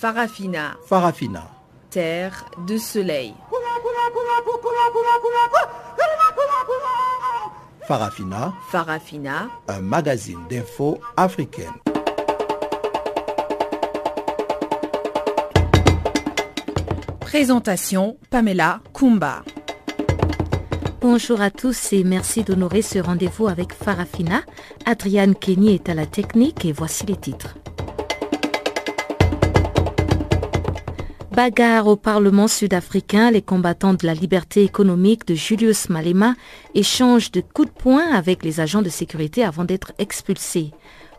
Farafina. Farafina. Terre de soleil. Farafina. Farafina. Un magazine d'infos africaine. Présentation Pamela Kumba. Bonjour à tous et merci d'honorer ce rendez-vous avec Farafina. Adriane Kenny est à la technique et voici les titres. Bagarre au Parlement sud-africain, les combattants de la liberté économique de Julius Malema échangent de coups de poing avec les agents de sécurité avant d'être expulsés.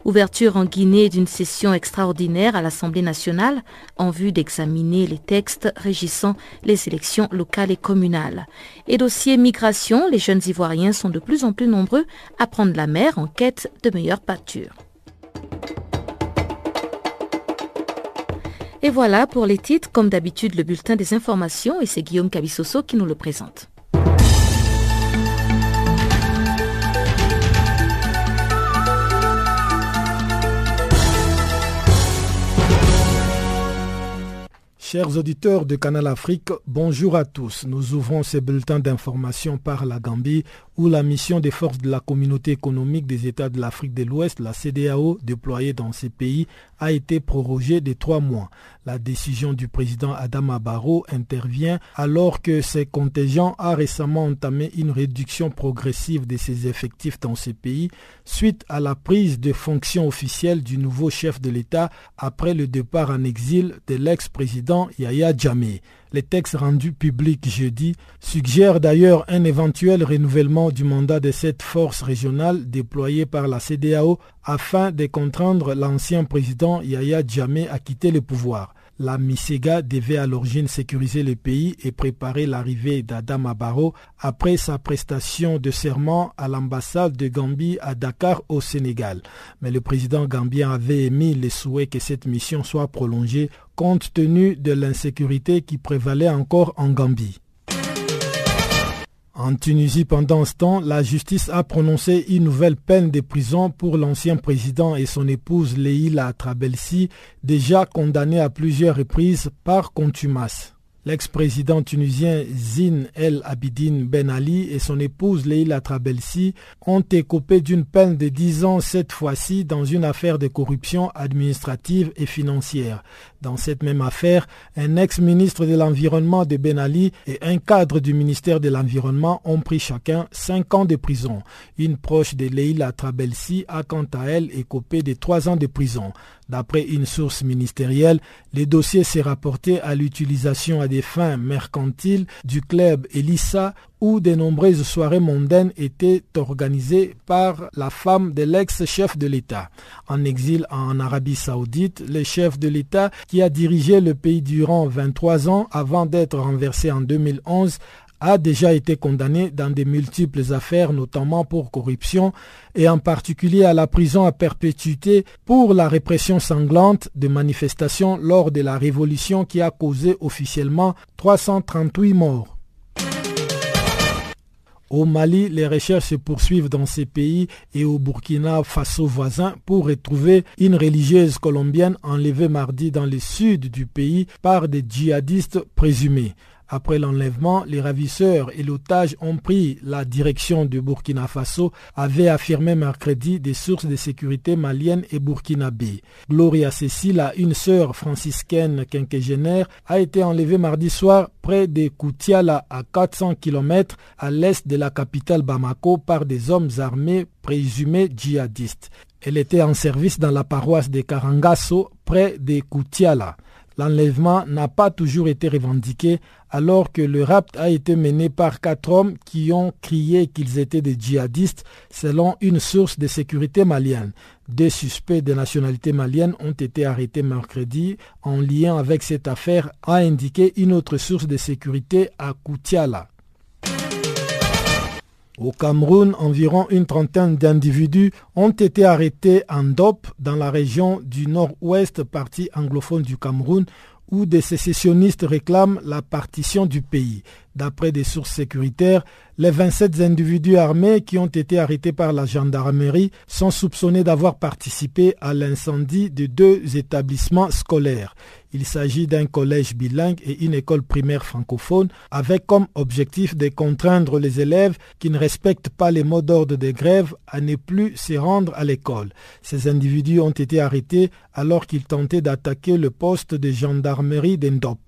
Ouverture en Guinée d'une session extraordinaire à l'Assemblée nationale en vue d'examiner les textes régissant les élections locales et communales. Et dossier migration, les jeunes Ivoiriens sont de plus en plus nombreux à prendre la mer en quête de meilleures pâtures. Et voilà pour les titres, comme d'habitude le bulletin des informations et c'est Guillaume Cabissoso qui nous le présente. Chers auditeurs de Canal Afrique, bonjour à tous. Nous ouvrons ces bulletins d'information par la Gambie où la mission des forces de la communauté économique des États de l'Afrique de l'Ouest, la CDAO, déployée dans ces pays, a été prorogée de trois mois. La décision du président Adama Barrow intervient alors que ces contingents a récemment entamé une réduction progressive de ses effectifs dans ces pays suite à la prise de fonction officielle du nouveau chef de l'État après le départ en exil de l'ex-président Yahya Jammeh. Les textes rendus publics jeudi suggèrent d'ailleurs un éventuel renouvellement du mandat de cette force régionale déployée par la CDAO afin de contraindre l'ancien président Yahya Jammeh à quitter le pouvoir. La MISEGA devait à l'origine sécuriser le pays et préparer l'arrivée d'Adam Barrow après sa prestation de serment à l'ambassade de Gambie à Dakar au Sénégal. Mais le président gambien avait émis le souhait que cette mission soit prolongée compte tenu de l'insécurité qui prévalait encore en Gambie. En Tunisie, pendant ce temps, la justice a prononcé une nouvelle peine de prison pour l'ancien président et son épouse Leila Trabelsi, déjà condamnés à plusieurs reprises par contumace. L'ex-président tunisien Zine El Abidine Ben Ali et son épouse Leila Trabelsi ont écopé d'une peine de 10 ans cette fois-ci dans une affaire de corruption administrative et financière. Dans cette même affaire, un ex-ministre de l'Environnement de Ben Ali et un cadre du ministère de l'Environnement ont pris chacun 5 ans de prison. Une proche de Leila Trabelsi a quant à elle écopé de 3 ans de prison. D'après une source ministérielle, les dossiers s'est rapporté à l'utilisation à des fins mercantiles du club Elissa où de nombreuses soirées mondaines étaient organisées par la femme de l'ex-chef de l'État. En exil en Arabie saoudite, le chef de l'État qui a dirigé le pays durant 23 ans avant d'être renversé en 2011 a déjà été condamné dans de multiples affaires, notamment pour corruption et en particulier à la prison à perpétuité pour la répression sanglante de manifestations lors de la révolution qui a causé officiellement 338 morts. Au Mali, les recherches se poursuivent dans ces pays et au Burkina Faso voisin pour retrouver une religieuse colombienne enlevée mardi dans le sud du pays par des djihadistes présumés. Après l'enlèvement, les ravisseurs et l'otage ont pris la direction du Burkina Faso, avait affirmé mercredi des sources de sécurité maliennes et burkinabées. Gloria Cécile, une sœur franciscaine quinquagénaire, a été enlevée mardi soir près de Koutiala à 400 km à l'est de la capitale Bamako par des hommes armés présumés djihadistes. Elle était en service dans la paroisse de Karangasso près de Koutiala. L'enlèvement n'a pas toujours été revendiqué alors que le rapt a été mené par quatre hommes qui ont crié qu'ils étaient des djihadistes selon une source de sécurité malienne. Deux suspects de nationalité malienne ont été arrêtés mercredi en lien avec cette affaire, a indiqué une autre source de sécurité à Koutiala. Au Cameroun, environ une trentaine d'individus ont été arrêtés en DOP dans la région du nord-ouest partie anglophone du Cameroun où des sécessionnistes réclament la partition du pays. D'après des sources sécuritaires, les 27 individus armés qui ont été arrêtés par la gendarmerie sont soupçonnés d'avoir participé à l'incendie de deux établissements scolaires. Il s'agit d'un collège bilingue et une école primaire francophone avec comme objectif de contraindre les élèves qui ne respectent pas les mots d'ordre des grèves à ne plus se rendre à l'école. Ces individus ont été arrêtés alors qu'ils tentaient d'attaquer le poste de gendarmerie d'Endop.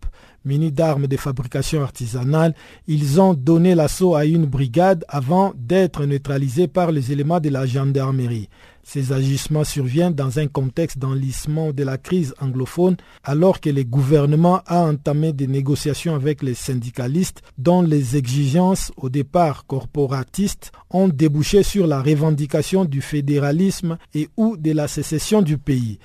Munis d'armes de fabrication artisanale, ils ont donné l'assaut à une brigade avant d'être neutralisés par les éléments de la gendarmerie. Ces agissements surviennent dans un contexte d'enlissement de la crise anglophone alors que le gouvernement a entamé des négociations avec les syndicalistes dont les exigences au départ corporatistes ont débouché sur la revendication du fédéralisme et ou de la sécession du pays.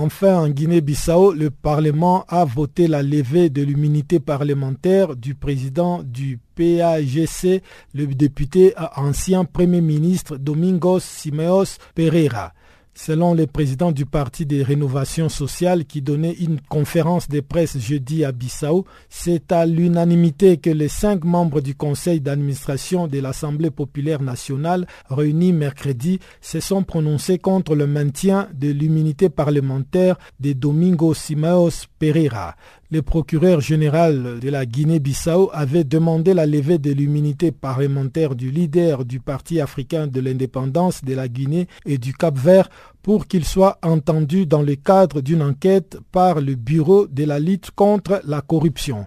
Enfin, en Guinée-Bissau, le Parlement a voté la levée de l'immunité parlementaire du président du PAGC, le député ancien Premier ministre Domingos Simeos Pereira. Selon le président du Parti des rénovations sociales qui donnait une conférence de presse jeudi à Bissau, c'est à l'unanimité que les cinq membres du conseil d'administration de l'Assemblée populaire nationale réunis mercredi se sont prononcés contre le maintien de l'immunité parlementaire de Domingo Simeos Pereira. Le procureur général de la Guinée-Bissau avait demandé la levée de l'immunité parlementaire du leader du Parti africain de l'indépendance de la Guinée et du Cap-Vert pour qu'il soit entendu dans le cadre d'une enquête par le Bureau de la lutte contre la corruption.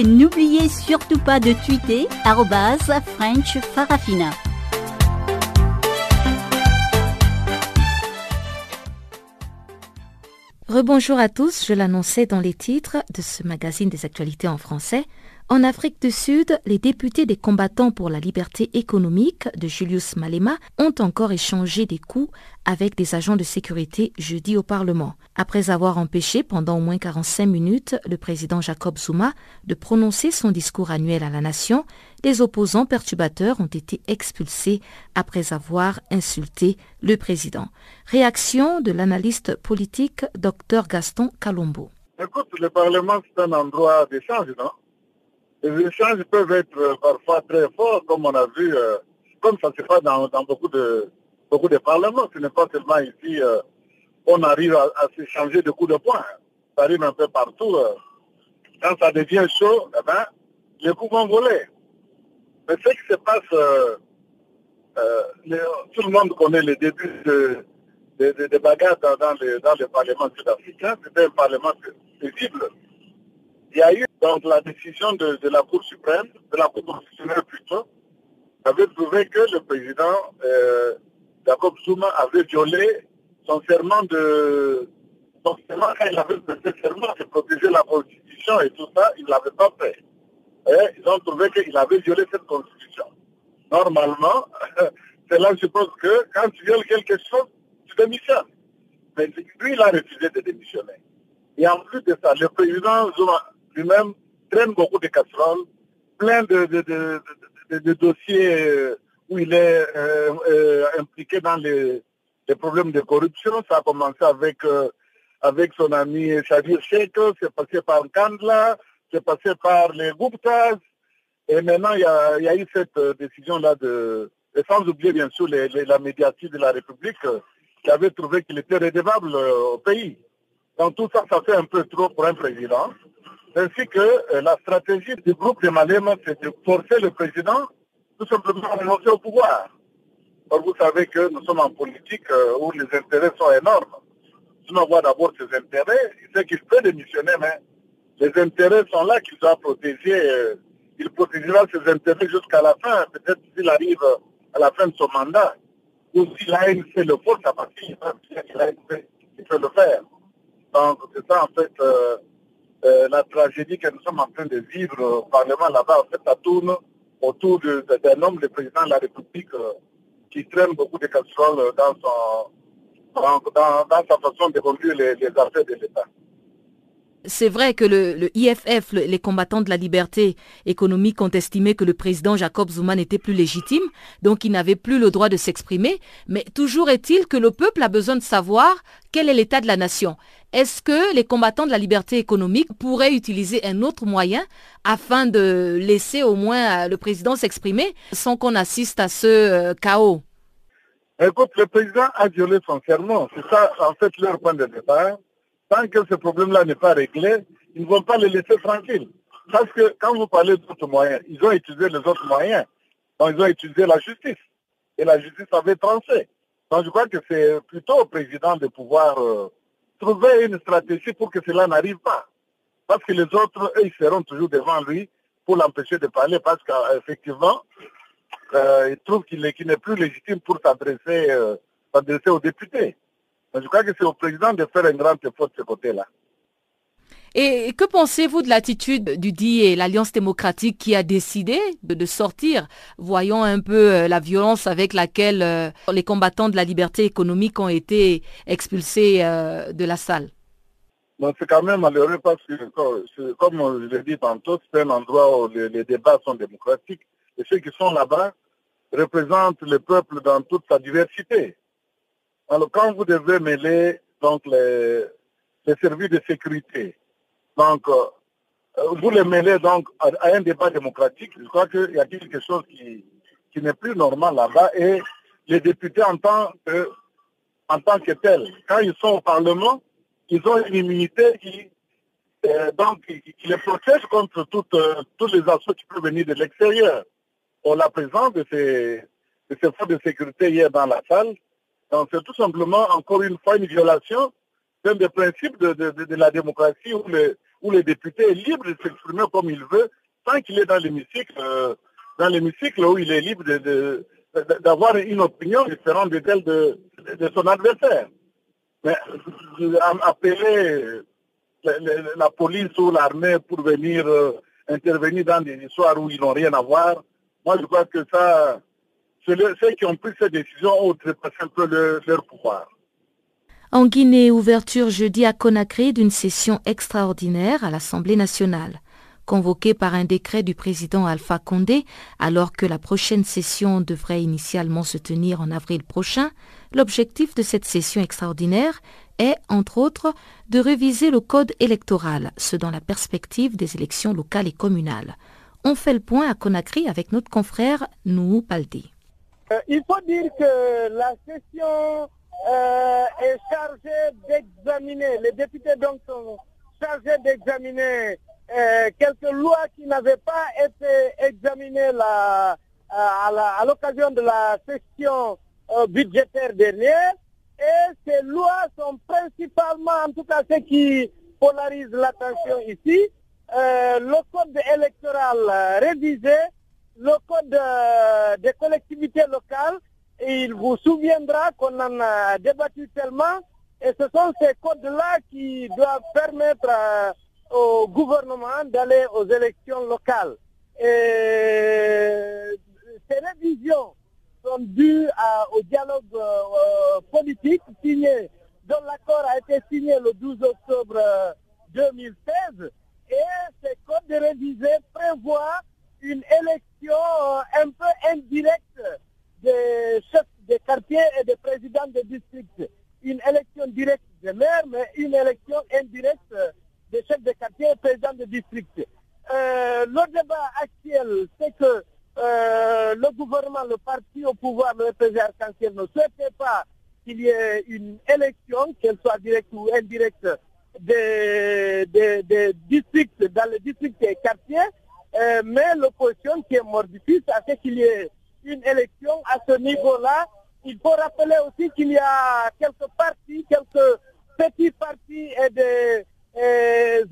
Et n'oubliez surtout pas de tweeter French Farafina. Rebonjour à tous, je l'annonçais dans les titres de ce magazine des actualités en français. En Afrique du Sud, les députés des combattants pour la liberté économique de Julius Malema ont encore échangé des coups avec des agents de sécurité jeudi au Parlement. Après avoir empêché pendant au moins 45 minutes le président Jacob Zuma de prononcer son discours annuel à la nation, les opposants perturbateurs ont été expulsés après avoir insulté le président. Réaction de l'analyste politique Dr Gaston Calombo. Écoute, le Parlement, c'est un endroit d'échange, non? Les échanges peuvent être euh, parfois très forts, comme on a vu, euh, comme ça se passe dans, beaucoup de beaucoup de parlements. Ce n'est pas seulement ici, euh, on arrive à, s'échanger de coups de poing. Ça arrive un peu partout. quand ça devient chaud, eh ben, les coups vont voler. Mais ce qui se passe, tout le monde connaît les débuts de, de, bagarres dans, dans, dans le Parlement sud-africain. C'était un Parlement paisible. Il y a eu donc la décision de, la Cour suprême, de la Cour constitutionnelle plutôt, avait prouvé que le président euh, Jacob Zuma avait violé son serment de son serment quand il avait prêté serment de protéger la constitution et tout ça, il ne l'avait pas fait. Ils ont trouvé qu'il avait violé cette constitution. Normalement, c'est là je pense que quand tu violes quelque chose, tu démissionnes. Mais lui, il a refusé de démissionner. Et en plus de ça, le président Zuma lui-même traîne beaucoup de casseroles, plein de, de, dossiers euh, où il est euh, euh, impliqué dans les, problèmes de corruption. Ça a commencé avec, avec son ami Shadir Sheikh, c'est passé par Kandla, c'est passé par les Guptas, et maintenant il y a, eu cette décision-là de... Et sans oublier bien sûr la médiatique de la République qui avait trouvé qu'il était redevable au pays. Donc tout ça, ça fait un peu trop pour un président ainsi que euh, la stratégie du groupe de Malema, c'est de forcer le président tout simplement renoncer au pouvoir. Or, vous savez que nous sommes en politique euh, où les intérêts sont énormes. Si on voit d'abord ses intérêts, il sait qu'il peut démissionner, mais les intérêts sont là qu'il doit protéger. Euh, il protégera ses intérêts jusqu'à la fin, peut-être s'il arrive à la fin de son mandat. Ou si l'ANC le force à partir, il peut le faire. Donc, c'est ça, en fait, euh, la tragédie que nous sommes en train de vivre au Parlement là-bas. En fait, ça tourne autour d'un homme, le président de la République, euh, qui traîne beaucoup de casseroles dans, sa façon de conduire les, les affaires de l'État. C'est vrai que le, IFF, les combattants de la liberté économique, ont estimé que le président Jacob Zuma n'était plus légitime, donc il n'avait plus le droit de s'exprimer. Mais toujours est-il que le peuple a besoin de savoir quel est l'état de la nation. Est-ce que les combattants de la liberté économique pourraient utiliser un autre moyen afin de laisser au moins euh, le président s'exprimer sans qu'on assiste à ce euh, chaos? Écoute, le président a violé son serment. C'est ça, en fait, leur point de départ tant que ce problème-là n'est pas réglé, ils ne vont pas les laisser tranquilles. Parce que quand vous parlez d'autres moyens, ils ont utilisé les autres moyens. Donc ils ont utilisé la justice. Et la justice avait tranché. Donc je crois que c'est plutôt au président de pouvoir euh, trouver une stratégie pour que cela n'arrive pas. Parce que les autres, eux, ils seront toujours devant lui pour l'empêcher de parler parce qu'effectivement, euh, ils trouvent qu'il n'est plus légitime pour s'adresser euh, aux députés je crois que c'est au président de faire un grand effort de ce côté-là. Et que pensez-vous de l'attitude du DI et l'Alliance démocratique qui a décidé de, sortir Voyons un peu euh, la violence avec laquelle euh, les combattants de la liberté économique ont été expulsés euh, de la salle? C'est quand même malheureux parce que, comme je l'ai dit tantôt, c'est un endroit où les, débats sont démocratiques. Et ceux qui sont là-bas représentent le peuple dans toute sa diversité. Alors, quand vous devez mêler donc, les, services de sécurité, donc, euh, vous les mêlez donc à, un débat démocratique, je crois qu'il y a quelque chose qui, n'est plus normal là-bas. Et les députés en tant que, en tant que tels, quand ils sont au Parlement, ils ont une immunité qui, euh, les protège contre toutes, euh, tous les assauts qui peuvent venir de l'extérieur. On la présence de ces, de ces forces de sécurité hier dans la salle, donc c'est tout simplement, encore une fois, une violation d'un des principes de, la démocratie où le, où le député est libre de s'exprimer comme il veut, tant qu'il est dans l'hémicycle, euh, dans l'hémicycle où il est libre d'avoir une opinion différente de celle de, son adversaire. Mais euh, appeler la, police ou l'armée pour venir euh, intervenir dans des histoires où ils n'ont rien à voir, moi je crois que ça, ceux qui ont pris cette décision ont trépassé un peu leur pouvoir. En Guinée, ouverture jeudi à Conakry d'une session extraordinaire à l'Assemblée nationale. Convoquée par un décret du président Alpha Condé, alors que la prochaine session devrait initialement se tenir en avril prochain, l'objectif de cette session extraordinaire est, entre autres, de réviser le code électoral, ce dans la perspective des élections locales et communales. On fait le point à Conakry avec notre confrère Nou Paldi. Euh, il faut dire que la session euh, est chargée d'examiner, les députés donc sont chargés d'examiner euh, quelques lois qui n'avaient pas été examinées à l'occasion de la session budgétaire dernière. Et ces lois sont principalement, en tout cas ce qui polarise l'attention ici, le code électoral révisé, le code euh, des collectivités locales. Il vous souviendra qu'on en a débattu tellement. Et ce sont ces codes-là qui doivent permettre euh, au gouvernement d'aller aux élections locales. Et ces révisions sont dues au dialogue euh, politique signé, dont l'accord a été signé le 12 octobre 2016. Et ces codes révisés prévoient une élection euh, un peu indirecte des chefs de quartier et des présidents de district. Une élection directe des maires, mais une élection indirecte des chefs de quartier et présidents de district. Euh, le débat actuel, c'est que euh, le gouvernement, le parti au pouvoir, le président arc ne souhaitait pas qu'il y ait une élection, qu'elle soit directe ou indirecte, des, des, des districts, dans les districts et quartiers. Euh, euh, mais l'opposition qui est mordicus à ce qu'il y ait une élection à ce niveau-là. Il faut rappeler aussi qu'il y a quelques partis, quelques petits partis et des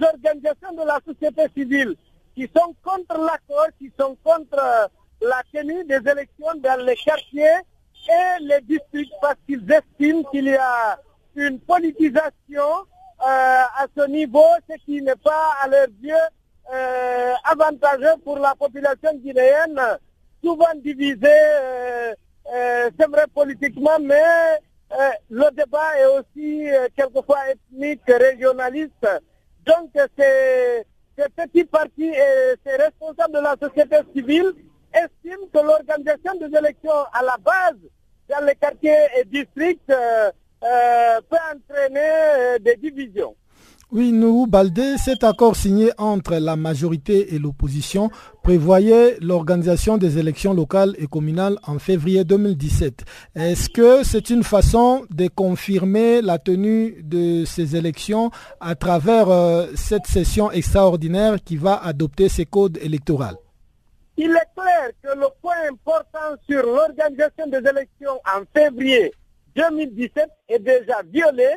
organisations de la société civile qui sont contre l'accord, qui sont contre la tenue des élections dans les quartiers et les districts parce qu'ils estiment qu'il y a une politisation euh, à ce niveau, ce qui n'est pas à leur yeux euh, avantageux pour la population guinéenne, souvent divisée, euh, c'est vrai politiquement, mais le débat est aussi quelquefois ethnique, régionaliste. Donc ces, ces petits partis et ces responsables de la société civile estiment que l'organisation des élections à la base dans les quartiers et districts euh, euh, peut entraîner euh, des divisions. Oui, nous, Baldé, cet accord signé entre la majorité et l'opposition prévoyait l'organisation des élections locales et communales en février 2017. Est-ce que c'est une façon de confirmer la tenue de ces élections à travers cette session extraordinaire qui va adopter ces codes électoraux? Il est clair que le point important sur l'organisation des élections en février 2017 est déjà violé.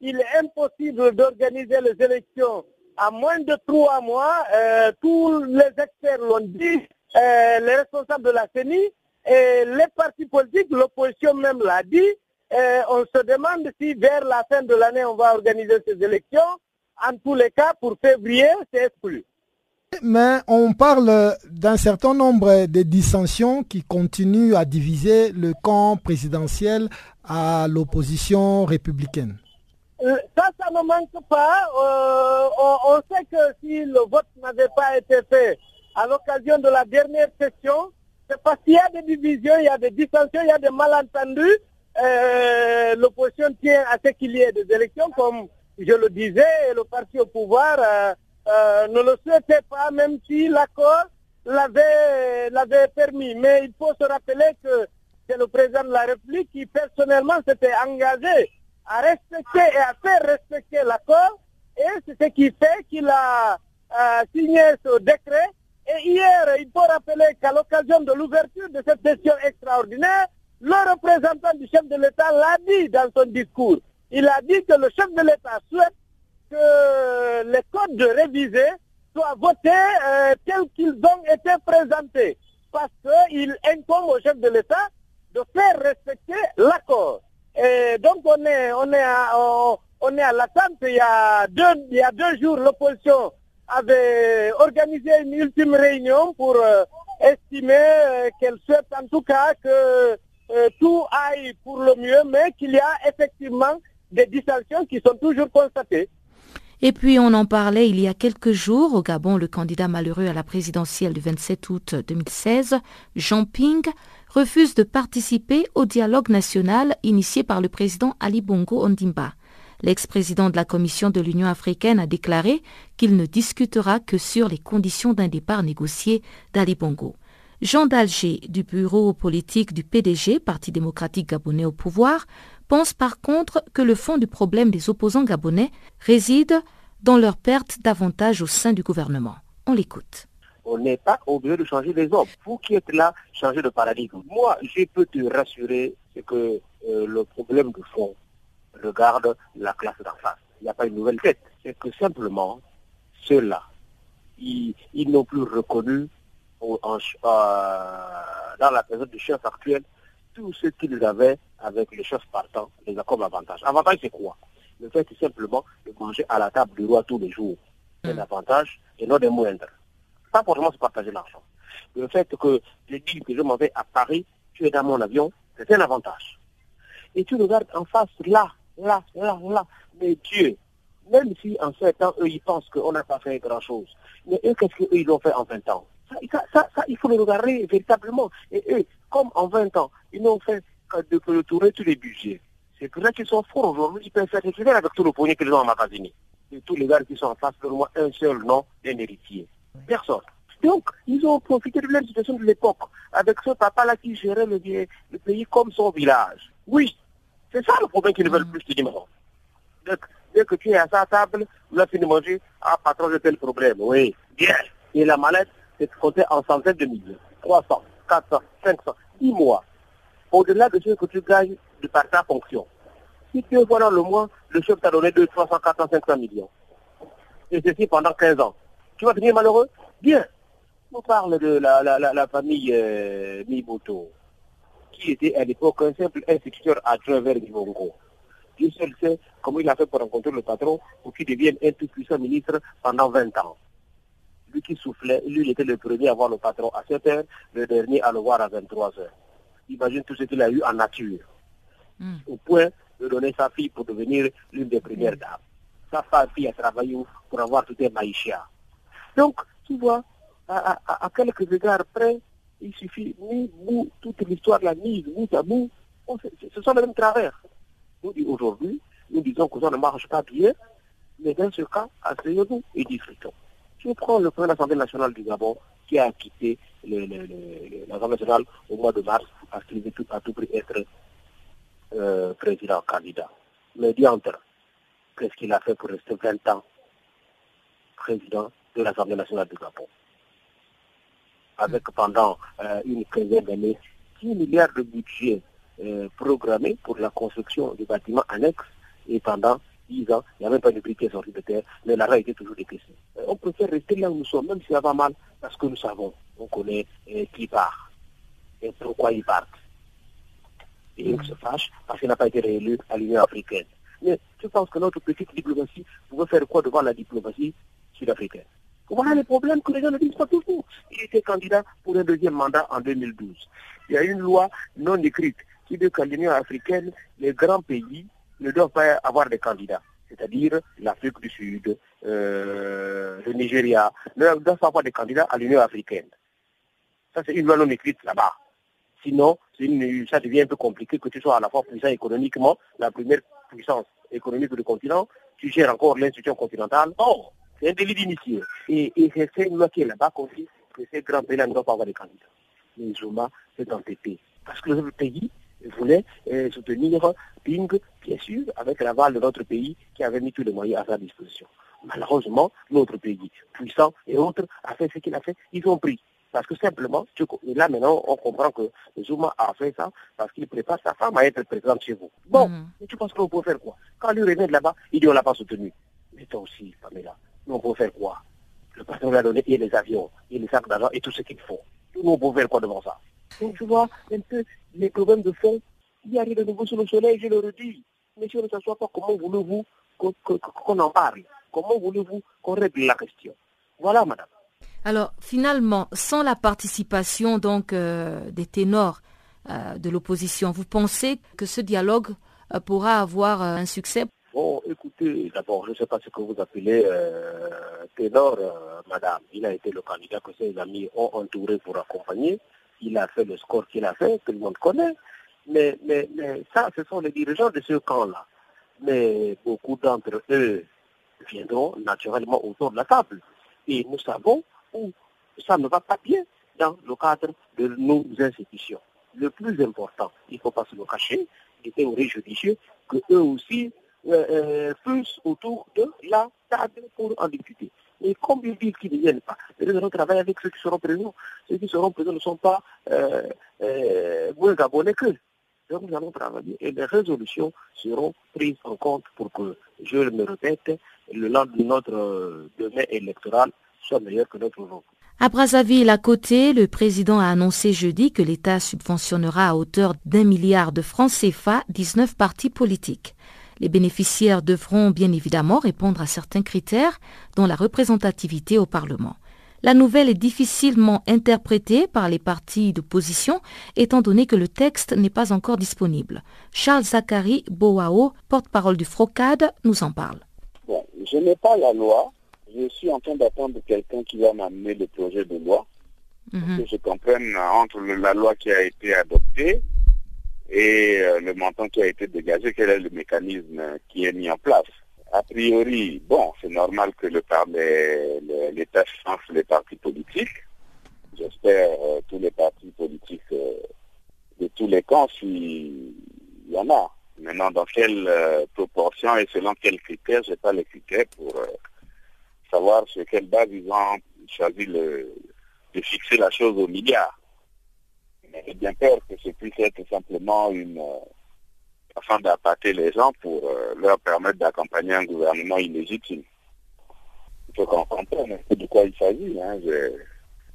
Il est impossible d'organiser les élections à moins de trois mois. Euh, tous les experts l'ont dit, euh, les responsables de la CENI et les partis politiques, l'opposition même l'a dit. Euh, on se demande si vers la fin de l'année on va organiser ces élections. En tous les cas, pour février, c'est exclu. Mais on parle d'un certain nombre de dissensions qui continuent à diviser le camp présidentiel à l'opposition républicaine. Euh, ça, ça ne manque pas. Euh, on, sait que si le vote n'avait pas été fait à l'occasion de la dernière session, c'est parce qu'il y a des divisions, il y a des dissensions, il y a des malentendus. Euh, l'opposition tient à ce qu'il y ait des élections, comme je le disais, et le parti au pouvoir euh, ne le souhaitait pas, même si l'accord l'avait permis. Mais il faut se rappeler que c'est le président de la République qui personnellement s'était engagé à respecter et à faire respecter l'accord. Et c'est ce qui fait qu'il a euh, signé ce décret. Et hier, il faut rappeler qu'à l'occasion de l'ouverture de cette session extraordinaire, le représentant du chef de l'État l'a dit dans son discours. Il a dit que le chef de l'État souhaite que les codes révisés soient votés euh, tels qu'ils ont été présentés. Parce qu'il incombe au chef de l'État de faire respecter l'accord. Et donc on est, on est à, on, est à l'attente. Il y a deux, il y a deux jours, l'opposition avait organisé une ultime réunion pour euh, estimer euh, qu'elle souhaite en tout cas que tout aille pour le mieux, mais qu'il y a effectivement des distinctions qui sont toujours constatées. Et puis on en parlait il y a quelques jours au Gabon, le candidat malheureux à la présidentielle du 27 août 2016, Jean Ping, refuse de participer au dialogue national initié par le président Ali Bongo Ondimba. L'ex-président de la Commission de l'Union africaine a déclaré qu'il ne discutera que sur les conditions d'un départ négocié d'Ali Bongo. Jean Dalger, du bureau politique du PDG, Parti démocratique gabonais au pouvoir, pense par contre que le fond du problème des opposants gabonais réside dans leur perte d'avantages au sein du gouvernement. On l'écoute. On n'est pas obligé de changer les hommes. Vous qui êtes là, changez de paradigme. Moi, je peux te rassurer, c'est que euh, le problème de fond regarde la classe d'en face. Il n'y a pas une nouvelle tête. C'est que simplement, ceux-là, ils, n'ont plus reconnu euh, dans la période du chef actuel tout ce qu'ils avaient avec les chefs partants, les accords avantages. Avantage, c'est quoi? Le fait simplement de manger à la table du roi tous les jours. C'est un mm. avantage et non des moindres. Pas forcément se partager l'argent. Le fait que je dis que je m'en vais à Paris, tu es dans mon avion, c'est un avantage. Et tu regardes en face, là, là, là, là, mais Dieu, même si en 7 ans, eux, ils pensent qu'on n'a pas fait grand-chose, mais eux, qu'est-ce qu'eux, ils ont fait en 20 ans? Ça, ça, il faut le regarder véritablement. Et eux, comme en 20 ans, ils n'ont fait que de clôturer tous les budgets. C'est pour ça qu'ils sont forts aujourd'hui. Ils peuvent faire des avec tout le pognon qu'ils ont emmagasiné. Et tous les gars qui sont en face, de moi un seul nom d'un héritier. Personne. Donc, ils ont profité de la situation de l'époque, avec ce papa-là qui gérait le, pays comme son village. Oui, c'est ça le problème qu'ils ne veulent plus, te dire Donc, dès que tu es à sa table, avez fini de manger, ah, patron, j'ai tel problème. Oui, bien. Et la mallette, c'est compté en centaines de milliers. 300, 400, 500, 10 mois. Au-delà de ce que tu gagnes de par ta fonction. Si tu es dans le mois, le chef t'a donné 2, 300, 400, 500 millions. Et ceci pendant 15 ans. Tu vas devenir malheureux Bien. On parle de la, la, la, famille euh, Miboto, qui était à l'époque un simple instituteur à travers Gibongo. Dieu seul sait comment il a fait pour rencontrer le patron pour qu'il devienne un tout puissant ministre pendant 20 ans. Lui qui soufflait, lui il était le premier à voir le patron à 7 heures, le dernier à le voir à 23 heures. Imagine tout ce qu'il a eu en nature. Hmm. Au point de donner sa fille pour devenir l'une des premières hmm. dames. Sa fille a travaillé pour avoir tout un maïchia. Donc, tu vois, à, quelques égards près, il suffit, ni bout, toute l'histoire la mise bout à bout, ce sont les mêmes travers. Nous, aujourd'hui, nous disons que ça ne marche pas bien, mais dans ce cas, asseyons-nous et discutons. Je prends le président de l'Assemblée nationale du Gabon qui a quitté l'Assemblée nationale au mois de mars parce qu'il veut à tout prix être euh, président candidat. Mais diantre, qu'est-ce qu'il a fait pour rester 20 ans président de l'Assemblée nationale du Gabon Avec pendant euh, une quinzaine d'années 10 milliards de budget euh, programmé pour la construction du bâtiments annexes et pendant 10 ans, il n'y a même pas de briquet sorti de terre, mais l'argent était toujours décaissé. Euh, on préfère rester là où nous sommes, même si ça va mal, parce que nous savons, on connaît euh, qui part et pourquoi il part. Et il se fâche parce qu'il n'a pas été réélu à l'Union africaine. Mais je pense que notre petite diplomatie pouvait faire quoi devant la diplomatie sud-africaine? Voilà les problèmes que les gens ne disent pas toujours. Il était candidat pour un deuxième mandat en 2012. Il y a une loi non écrite qui dit qu'à l'Union africaine, les grands pays ne doivent pas avoir des candidats. C'est-à-dire l'Afrique du Sud, euh, le Nigeria, ne doivent pas avoir des candidats à l'Union africaine. Ça, c'est une loi non écrite là-bas. Sinon, ça devient un peu compliqué que tu sois à la fois puissant économiquement, la première puissance économique du continent, tu gères encore l'institution continentale. Oh, c'est un délit d'initié. Et, c'est une loi qui est là-bas qu'on dit que ces grands pays-là ne doivent pas avoir de candidats. Mais Zuma s'est entêté. Parce que le pays voulait euh, soutenir Ping, bien sûr, avec l'aval de notre pays qui avait mis tous les moyens à sa disposition. Malheureusement, notre pays, puissant et autres, a fait ce qu'il a fait. Ils ont pris. Parce que simplement, là maintenant, on comprend que Zuma a fait ça parce qu'il prépare sa femme à être présente chez vous. Bon, mm. mais tu penses qu'on peut faire quoi? Quand lui revenait de là-bas, il dit on l'a pas soutenu. Mais toi aussi, Pamela, nous on peut faire quoi? Le patron a donné et les avions, et les sacs d'argent et tout ce qu'il faut. Nous on peut faire quoi devant ça? Donc tu vois, un peu les problèmes de fond, il y a de nouveau sur le soleil, je le redis. Mais si on ne s'assoit pas, comment voulez-vous qu'on en parle Comment voulez-vous qu'on règle la question? Voilà, madame. Alors, finalement, sans la participation donc euh, des ténors euh, de l'opposition, vous pensez que ce dialogue euh, pourra avoir un succès? Bon, écoutez, d'abord, je ne sais pas ce que vous appelez ténor, madame. Il a été le candidat que ses amis ont entouré pour accompagner. Il a fait le score qu'il a fait, tout le monde connaît. Mais, mais, mais ça, ce sont les dirigeants de ce camp-là. Mais beaucoup d'entre eux viendront naturellement autour de la table. Et nous savons où ça ne va pas bien dans le cadre de nos institutions. Le plus important, il ne faut pas se le cacher, il était judicieux que eux aussi euh, euh autour de la table pour en discuter. Mais comme ils disent qu'ils ne viennent pas, nous allons travailler avec ceux qui seront présents. Ceux qui seront présents ne sont pas euh, moins gabonais qu'eux. Donc nous allons travailler et les résolutions seront prises en compte pour que, je me répète, le lendemain de notre demain électoral soit meilleur que notre aujourd'hui. À Brazzaville, à côté, le président a annoncé jeudi que l'État subventionnera à hauteur d'un milliard de francs CFA 19 partis politiques. Les bénéficiaires devront bien évidemment répondre à certains critères, dont la représentativité au Parlement. La nouvelle est difficilement interprétée par les partis d'opposition, étant donné que le texte n'est pas encore disponible. Charles Zachary Boao, porte-parole du FROCAD, nous en parle. Bon, je n'ai pas la loi. Je suis en train d'attendre quelqu'un qui va m'amener le projet de loi. Pour mhm. que je comprenne entre la loi qui a été adoptée et euh, le montant qui a été dégagé, quel est le mécanisme qui est mis en place? A priori, bon, c'est normal que l'État change les partis politiques. J'espère euh, tous les partis politiques euh, de tous les camps, s'il y en a. Maintenant, dans quelle proportion et selon quels critères, je n'ai pas les critères pour savoir sur quelle base ils ont choisi le, de fixer la chose au milliard. J'ai bien peur que ce puisse être simplement une euh, façon d'appâter les gens pour euh, leur permettre d'accompagner un gouvernement illégitime. Il faut qu'on comprenne de quoi il s'agit. Hein.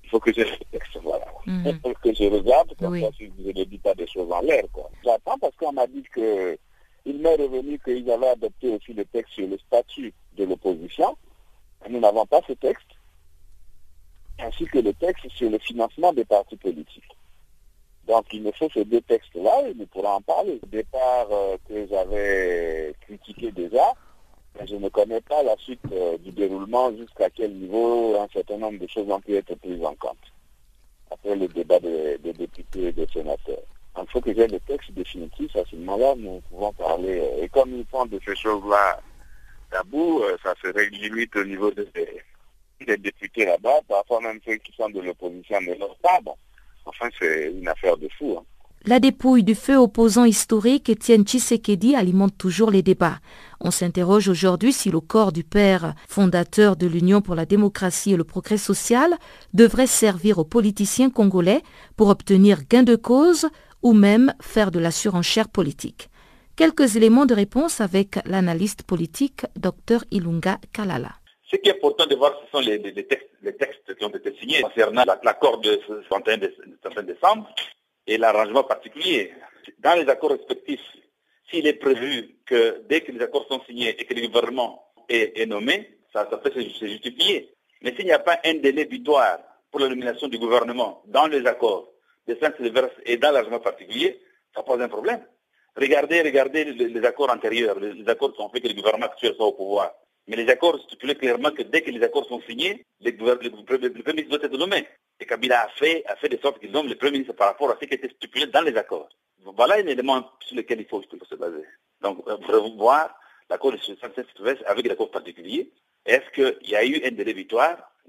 Il faut que je texte, voilà. Mhm. Il faut que je regarde, comme ça, si je ne dis pas des choses en l'air. J'attends parce qu'on m'a dit que il m'est revenu qu'ils avaient adopté aussi le texte sur le statut de l'opposition. Nous n'avons pas ce texte, ainsi que le texte sur le financement des partis politiques. Donc il me faut ces deux textes-là et nous pourrons en parler. Au départ euh, que j'avais critiqué déjà, je ne connais pas la suite euh, du déroulement, jusqu'à quel niveau un certain nombre de choses ont pu être prises en compte. Après le débat des, députés et des sénateurs. Il faut que j'ai le texte définitif, à ce moment-là, nous pouvons parler. Euh, et comme ils font de ces choses-là tabou, ça serait limite au niveau des, députés là-bas, parfois même ceux qui sont de l'opposition ne l'ont pas. Enfin, c'est une affaire de fou. Hein. La dépouille du feu opposant historique Étienne Tshisekedi alimente toujours les débats. On s'interroge aujourd'hui si le corps du père fondateur de l'Union pour la démocratie et le progrès social devrait servir aux politiciens congolais pour obtenir gain de cause ou même faire de la surenchère politique. Quelques éléments de réponse avec l'analyste politique Dr Ilunga Kalala. Ce qui est important de voir, ce sont les, textes, qui ont été signés concernant l'accord de 31 décembre et l'arrangement particulier. Dans les accords respectifs, s'il est prévu que dès que les accords sont signés et que le gouvernement est, nommé, ça, peut se justifier. Mais s'il n'y a pas un délai butoir pour la nomination du gouvernement dans les accords de Saint-Sylvestre et dans l'arrangement particulier, ça pose un problème. Regardez, regardez les, accords antérieurs, les, accords qui ont fait que le gouvernement actuel soit au pouvoir. Mais les accords stipulaient clairement que dès que les accords sont signés, le, Premier ministre doit être nommé. Et Kabila a fait, a fait de sorte qu'il nomme le Premier ministre par rapport à ce qui était stipulé dans les accords. Voilà un élément sur lequel il faut, se baser. Donc, voir l'accord de Sylvestre avec l'accord particulier. Est-ce qu'il y a eu un délai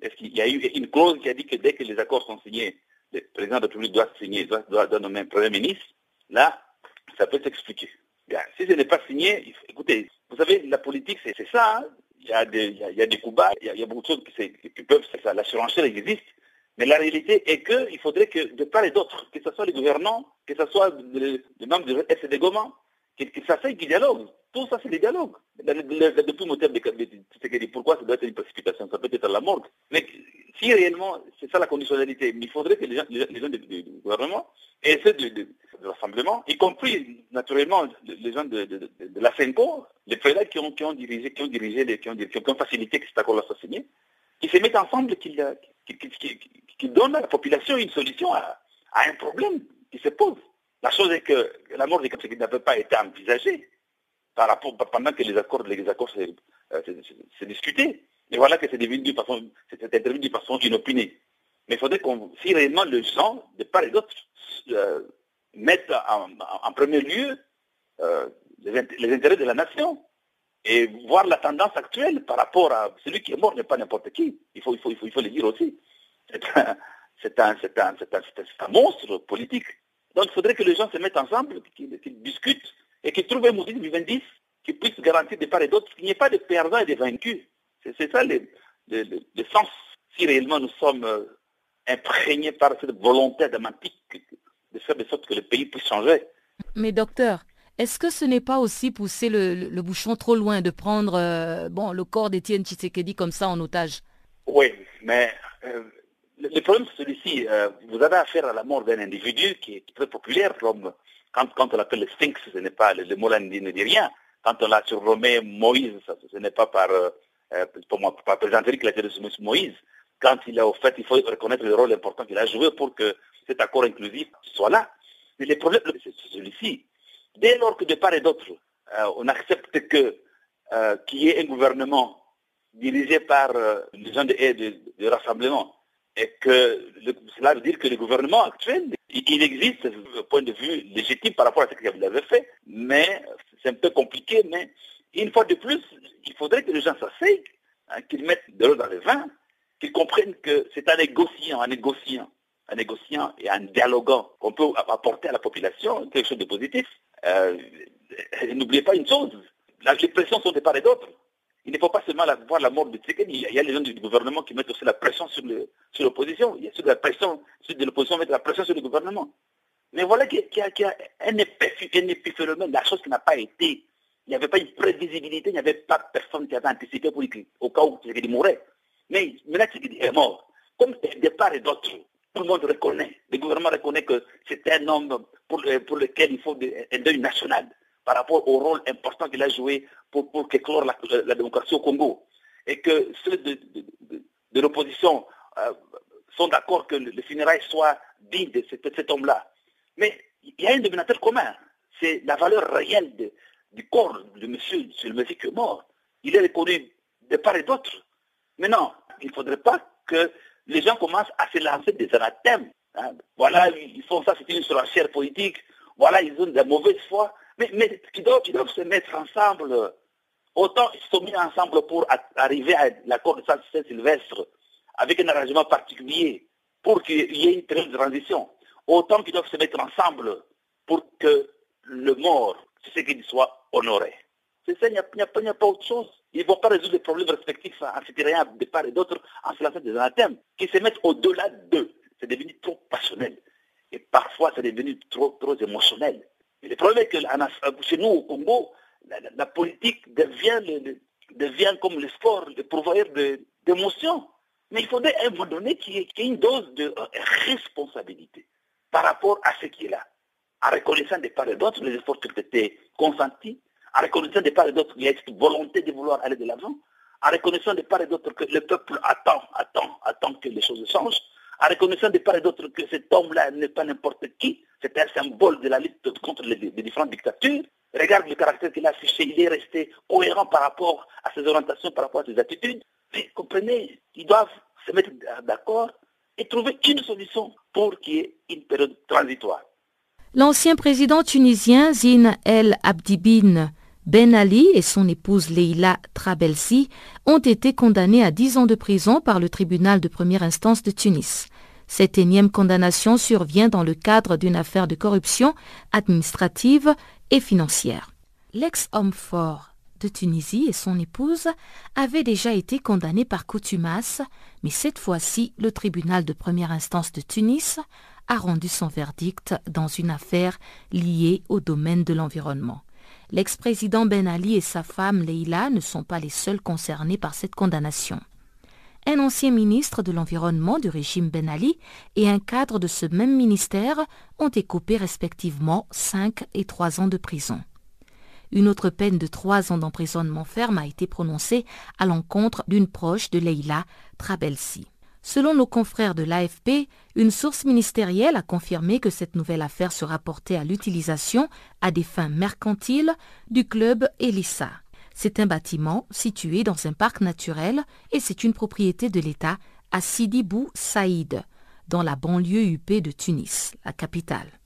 Est-ce qu'il y a eu une clause qui a dit que dès que les accords sont signés, le président de la République doit signer, doit, nommer un Premier ministre? Là, ça peut s'expliquer. Si ce n'est pas signé, écoutez, vous savez, la politique, c'est ça. Hein il y a des, coups bas, il y a, beaucoup de choses qui, peuvent, ça, la surenchère existe. Mais la réalité est qu'il faudrait que de part et d'autre, que ce soit les gouvernants, que ce soit les, membres du SD Goma, ça fait du dialogue. Tout ça, c'est des dialogues. Depuis mon terme de pourquoi ça doit être une précipitation? Ça peut être la mort. Mais si réellement, c'est ça la conditionnalité, il faudrait que les gens, les gens du, gouvernement et ceux du, rassemblement, y compris naturellement les gens de, la FENCO, les présidents qui ont, qui ont dirigé, qui ont dirigé, qui, ont, facilité que cet accord-là soit signé, qui se mettent ensemble, qui, qui, donnent à la population une solution à, un problème qui se pose. La chose est que la mort des Kapseki n'avait pas été envisagée par rapport, pendant que les accords, les accords se, euh, discutaient. Et voilà que c'est devenu de façon, c'est intervenu de façon inopinée. Mais il faudrait qu'on, si réellement les gens, de part et d'autre, euh, mettent en, premier lieu euh, les, intérêts de la nation et voir la tendance actuelle par rapport à celui qui est mort n'est pas n'importe qui. Il faut, le dire aussi. C'est un, monstre politique. Donc il faudrait que les gens se mettent ensemble, qu'ils discutent et qu'ils trouvent un modèle du 20 qui puisse garantir de part et d'autre qu'il n'y ait pas de perdants et de vaincus. C'est ça le, sens, si réellement nous sommes euh, imprégnés par cette volonté dramatique de faire de sorte que le pays puisse changer. Mais docteur, est-ce que ce n'est pas aussi pousser le, bouchon trop loin de prendre euh, bon, le corps d'Étienne Tshisekedi comme ça en otage? Oui, mais euh, le, problème c'est celui-ci. vous avez affaire à la mort d'un individu qui est très populaire, comme quand, on l'appelle le Sphinx, ce n'est pas, le, mot là ne dit rien. Quand on l'a surnommé Moïse, ce n'est pas par euh, pour présenter qu'il a été Moïse, quand il a au fait, il faut reconnaître le rôle important qu'il a joué pour que cet accord inclusif soit là. Mais le problème, c'est celui-ci. Dès lors que de part et d'autre, euh, on accepte que euh, qu'il y ait un gouvernement dirigé par les gens de, rassemblement et que cela veut dire que le gouvernement actuel, il, existe du point de vue légitime par rapport à ce qu'il avait fait, mais c'est un peu compliqué, mais une fois de plus, il faudrait que les gens s'asseyent, hein, qu'ils mettent de l'eau dans le vin, qu'ils comprennent que c'est en négociant, en négociant, en négociant et en dialoguant qu'on peut apporter à la population quelque chose de positif. Euh, n'oubliez pas une chose, les pressions sont de part et d'autre. Il ne faut pas seulement voir la mort de Tshisekedi. Il y a les gens du gouvernement qui mettent aussi la pression sur l'opposition. il y a ceux de la pression, de l'opposition mettent la pression sur le gouvernement. Mais voilà qu'il y, a un épiphénomène, la chose qui n'a pas été. Il n'y avait pas une prévisibilité, il n'y avait pas personne qui avait anticipé pour, au cas où Tshisekedi mourrait. Mais maintenant Tshisekedi est mort. Comme de part et d'autre, tout le monde reconnaît, le gouvernement reconnaît que c'est un homme pour, lequel il faut un deuil national par rapport au rôle important qu'il a joué pour, pour éclore la, démocratie au Congo. Et que ceux de, l'opposition euh, sont d'accord que le, funérail soit digne de cet, homme-là. Mais il y a un dominateur commun, c'est la valeur réelle du corps de monsieur, c'est monsieur qui est mort. Il est reconnu de part et d'autre. Mais non, il ne faudrait pas que les gens commencent à se lancer des anathèmes. Hein. Voilà, ils font ça, c'est une surenchère politique. Voilà, ils ont de la mauvaise foi. Mais, mais ils, doivent, se mettre ensemble. Autant ils se sont mis ensemble pour arriver à l'accord de Saint-Sylvestre avec un arrangement particulier pour qu'il y ait une très transition. Autant qu'ils doivent se mettre ensemble pour que le mort, c'est ce qu'il soit honoré. C'est ça, il n'y a, pas autre chose. Ils ne vont pas résoudre les problèmes respectifs en rien de part et d'autre en se lançant des anathèmes qui se mettent au-delà d'eux. C'est devenu trop passionnel. Et parfois, c'est devenu trop émotionnel. Le problème est que chez nous, au Congo, la, politique devient, comme le sport, le pourvoyeur d'émotions. Mais il faudrait à un moment qu'il y, ait une dose de euh, responsabilité par rapport à ce qui est là. En reconnaissant des part et d'autre les efforts qui ont été consentis, en reconnaissant des part et d'autre qu'il y a cette volonté de vouloir aller de l'avant, en reconnaissant des part et d'autre que le peuple attend, attend, attend que les choses changent, en reconnaissant des part et d'autre que cet homme-là n'est pas n'importe qui, c'est un symbole de la lutte contre les, différentes dictatures. Regarde le caractère qu'il a affiché, il est resté cohérent par rapport à ses orientations, par rapport à ses attitudes. Mais comprenez, ils doivent se mettre d'accord et trouver une solution pour qu'il y ait une période transitoire. L'ancien président tunisien Zine El Abdibine ben Ali et son épouse Leila Trabelsi ont été condamnés à 10 ans de prison par le tribunal de première instance de Tunis. Cette énième condamnation survient dans le cadre d'une affaire de corruption administrative et financière. L'ex-homme fort de Tunisie et son épouse avaient déjà été condamnés par coutumas, mais cette fois-ci, le tribunal de première instance de Tunis a rendu son verdict dans une affaire liée au domaine de l'environnement. L'ex-président Ben Ali et sa femme Leila ne sont pas les seuls concernés par cette condamnation. Un ancien ministre de l'Environnement du régime Ben Ali et un cadre de ce même ministère ont écopé respectivement 5 et 3 ans de prison. Une autre peine de 3 ans d'emprisonnement ferme a été prononcée à l'encontre d'une proche de Leila Trabelsi. Selon nos confrères de l'AFP, une source ministérielle a confirmé que cette nouvelle affaire se rapportait à l'utilisation, à des fins mercantiles, du club Elissa. C'est un bâtiment situé dans un parc naturel et c'est une propriété de l'État à Sidi Bou Saïd, dans la banlieue huppée de Tunis, la capitale.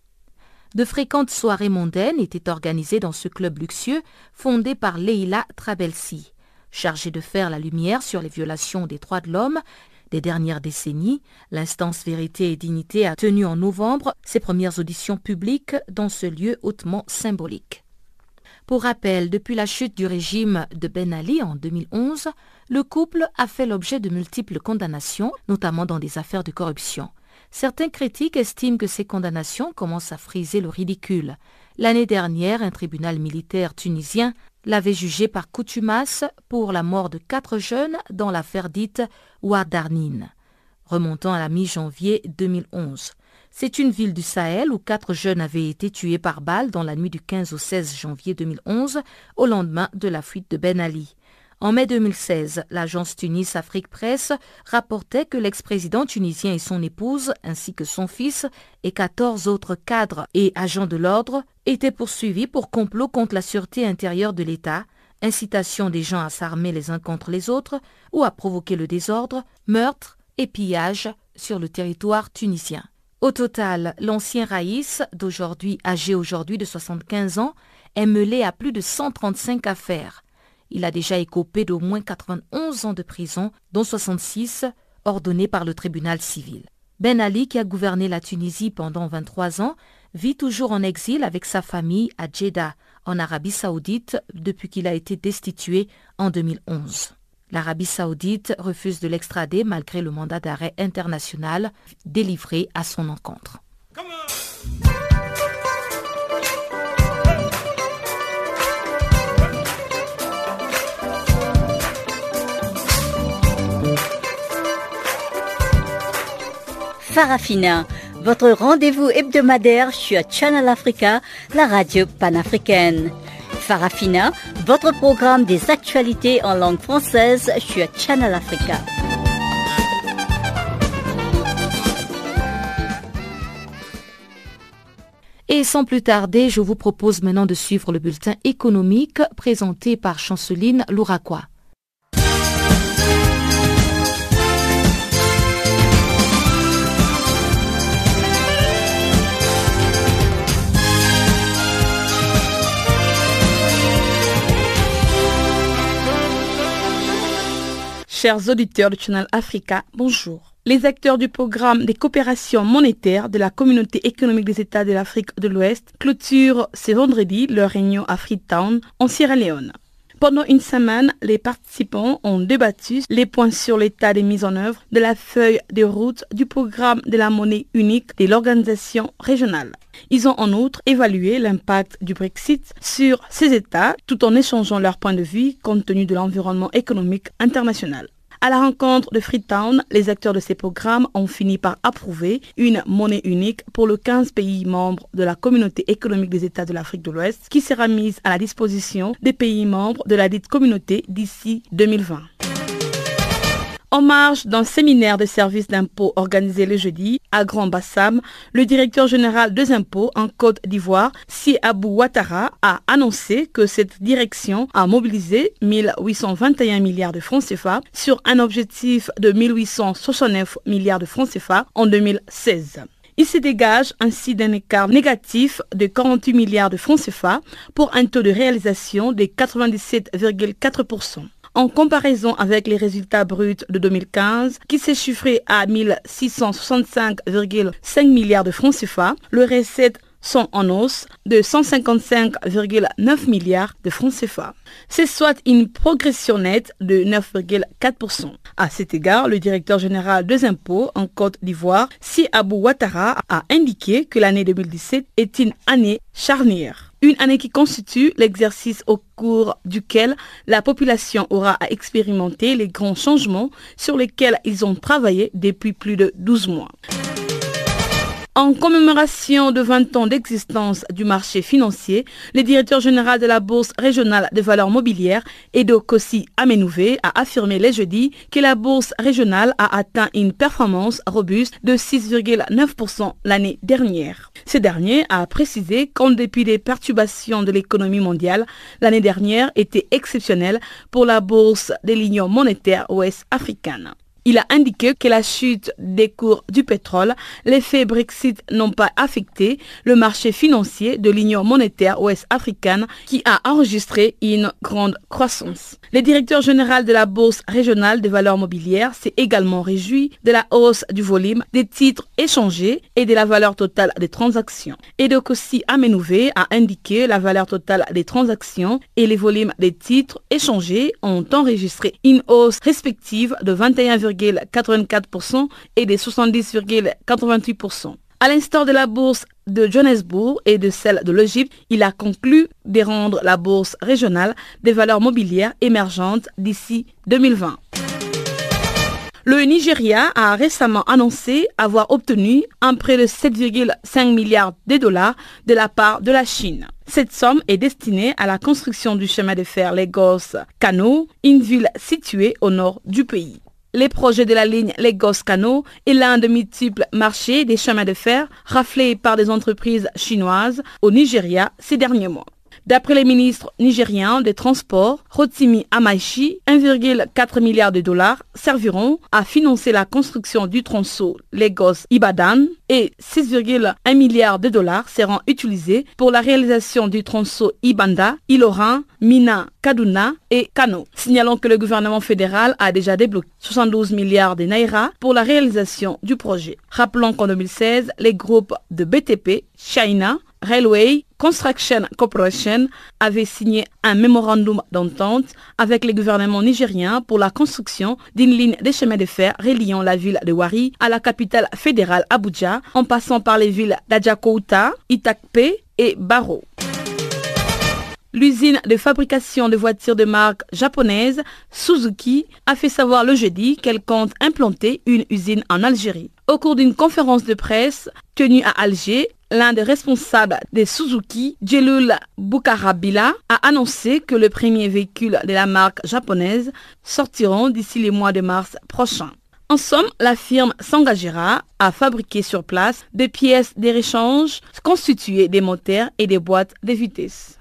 De fréquentes soirées mondaines étaient organisées dans ce club luxueux fondé par Leila Trabelsi. Chargée de faire la lumière sur les violations des droits de l'homme, des dernières décennies, l'instance Vérité et Dignité a tenu en novembre ses premières auditions publiques dans ce lieu hautement symbolique. Pour rappel, depuis la chute du régime de Ben Ali en 2011, le couple a fait l'objet de multiples condamnations, notamment dans des affaires de corruption. Certains critiques estiment que ces condamnations commencent à friser le ridicule. L'année dernière, un tribunal militaire tunisien l'avait jugé par coutumas pour la mort de quatre jeunes dans l'affaire dite Ouardarnine, remontant à la mi-janvier 2011. C'est une ville du Sahel où quatre jeunes avaient été tués par balle dans la nuit du 15 au 16 janvier 2011, au lendemain de la fuite de Ben Ali. En mai 2016, l'agence Tunis Afrique Presse rapportait que l'ex-président tunisien et son épouse, ainsi que son fils et 14 autres cadres et agents de l'ordre, étaient poursuivis pour complot contre la sûreté intérieure de l'État, incitation des gens à s'armer les uns contre les autres ou à provoquer le désordre, meurtre et pillage sur le territoire tunisien. Au total, l'ancien Raïs, d'aujourd'hui âgé aujourd'hui de 75 ans, est mêlé à plus de 135 affaires, il a déjà écopé d'au moins 91 ans de prison, dont 66 ordonnés par le tribunal civil. Ben Ali, qui a gouverné la Tunisie pendant 23 ans, vit toujours en exil avec sa famille à Jeddah, en Arabie saoudite depuis qu'il a été destitué en 2011. L'Arabie saoudite refuse de l'extrader malgré le mandat d'arrêt international délivré à son encontre. Farafina, votre rendez-vous hebdomadaire sur Channel Africa, la radio panafricaine. Farafina, votre programme des actualités en langue française sur Channel Africa. Et sans plus tarder, je vous propose maintenant de suivre le bulletin économique présenté par Chanceline Louraquois. Chers auditeurs du Channel Africa, bonjour. Les acteurs du programme des coopérations monétaires de la Communauté économique des États de l'Afrique de l'Ouest clôturent ce vendredi leur réunion à Freetown, en Sierra Leone. Pendant une semaine, les participants ont débattu les points sur l'état des mises en œuvre de la feuille de route du programme de la monnaie unique de l'organisation régionale. Ils ont en outre évalué l'impact du Brexit sur ces États tout en échangeant leur point de vue compte tenu de l'environnement économique international. À la rencontre de Freetown, les acteurs de ces programmes ont fini par approuver une monnaie unique pour le 15 pays membres de la communauté économique des États de l'Afrique de l'Ouest qui sera mise à la disposition des pays membres de la dite communauté d'ici 2020. En marge d'un séminaire de services d'impôts organisé le jeudi à Grand Bassam, le directeur général des impôts en Côte d'Ivoire, Si Abou Ouattara, a annoncé que cette direction a mobilisé 1821 milliards de francs CFA sur un objectif de 1869 milliards de francs CFA en 2016. Il se dégage ainsi d'un écart négatif de 48 milliards de francs CFA pour un taux de réalisation de 97,4% en comparaison avec les résultats bruts de 2015 qui s'est chiffré à 1665,5 milliards de francs CFA, le recette sont en hausse de 155,9 milliards de francs CFA. C'est soit une progression nette de 9,4%. À cet égard, le directeur général des impôts en Côte d'Ivoire, Si Abou Ouattara, a indiqué que l'année 2017 est une année charnière. Une année qui constitue l'exercice au cours duquel la population aura à expérimenter les grands changements sur lesquels ils ont travaillé depuis plus de 12 mois. En commémoration de 20 ans d'existence du marché financier, le directeur général de la Bourse régionale des valeurs mobilières, Edo Kossi Amenouvé, a affirmé les jeudi que la Bourse régionale a atteint une performance robuste de 6,9% l'année dernière. Ce dernier a précisé qu'en dépit des perturbations de l'économie mondiale, l'année dernière était exceptionnelle pour la Bourse des lignes monétaires ouest africaines. Il a indiqué que la chute des cours du pétrole, l'effet Brexit n'ont pas affecté le marché financier de l'Union monétaire ouest-africaine qui a enregistré une grande croissance. Le directeur général de la Bourse régionale des valeurs mobilières s'est également réjoui de la hausse du volume des titres échangés et de la valeur totale des transactions. Edokossi Amenouvé a indiqué la valeur totale des transactions et les volumes des titres échangés ont enregistré une hausse respective de 21, 84% et des 70,88%. À l'instar de la bourse de Johannesburg et de celle de l'Égypte, il a conclu de rendre la bourse régionale des valeurs mobilières émergentes d'ici 2020. Le Nigeria a récemment annoncé avoir obtenu un prêt de 7,5 milliards de dollars de la part de la Chine. Cette somme est destinée à la construction du chemin de fer Lagos-Kano, une ville située au nord du pays. Les projets de la ligne Lagos-Kano est l'un de multiples marchés des chemins de fer raflés par des entreprises chinoises au Nigeria ces derniers mois. D'après les ministres nigériens des Transports, Rotimi Amaishi, 1,4 milliard de dollars serviront à financer la construction du tronçon Lagos-Ibadan et 6,1 milliards de dollars seront utilisés pour la réalisation du tronçon Ibanda, Ilorin, Mina, Kaduna et Kano. Signalons que le gouvernement fédéral a déjà débloqué 72 milliards de naira pour la réalisation du projet. Rappelons qu'en 2016, les groupes de BTP, China, Railway Construction Corporation avait signé un mémorandum d'entente avec le gouvernement nigérien pour la construction d'une ligne de chemin de fer reliant la ville de Wari à la capitale fédérale Abuja en passant par les villes d'Adjakouta, Itakpe et Baro. L'usine de fabrication de voitures de marque japonaise Suzuki a fait savoir le jeudi qu'elle compte implanter une usine en Algérie. Au cours d'une conférence de presse tenue à Alger, l'un des responsables des Suzuki, Jelul Bukharabila, a annoncé que le premier véhicule de la marque japonaise sortiront d'ici les mois de mars prochain. En somme, la firme s'engagera à fabriquer sur place des pièces de réchange constituées des moteurs et des boîtes de vitesse.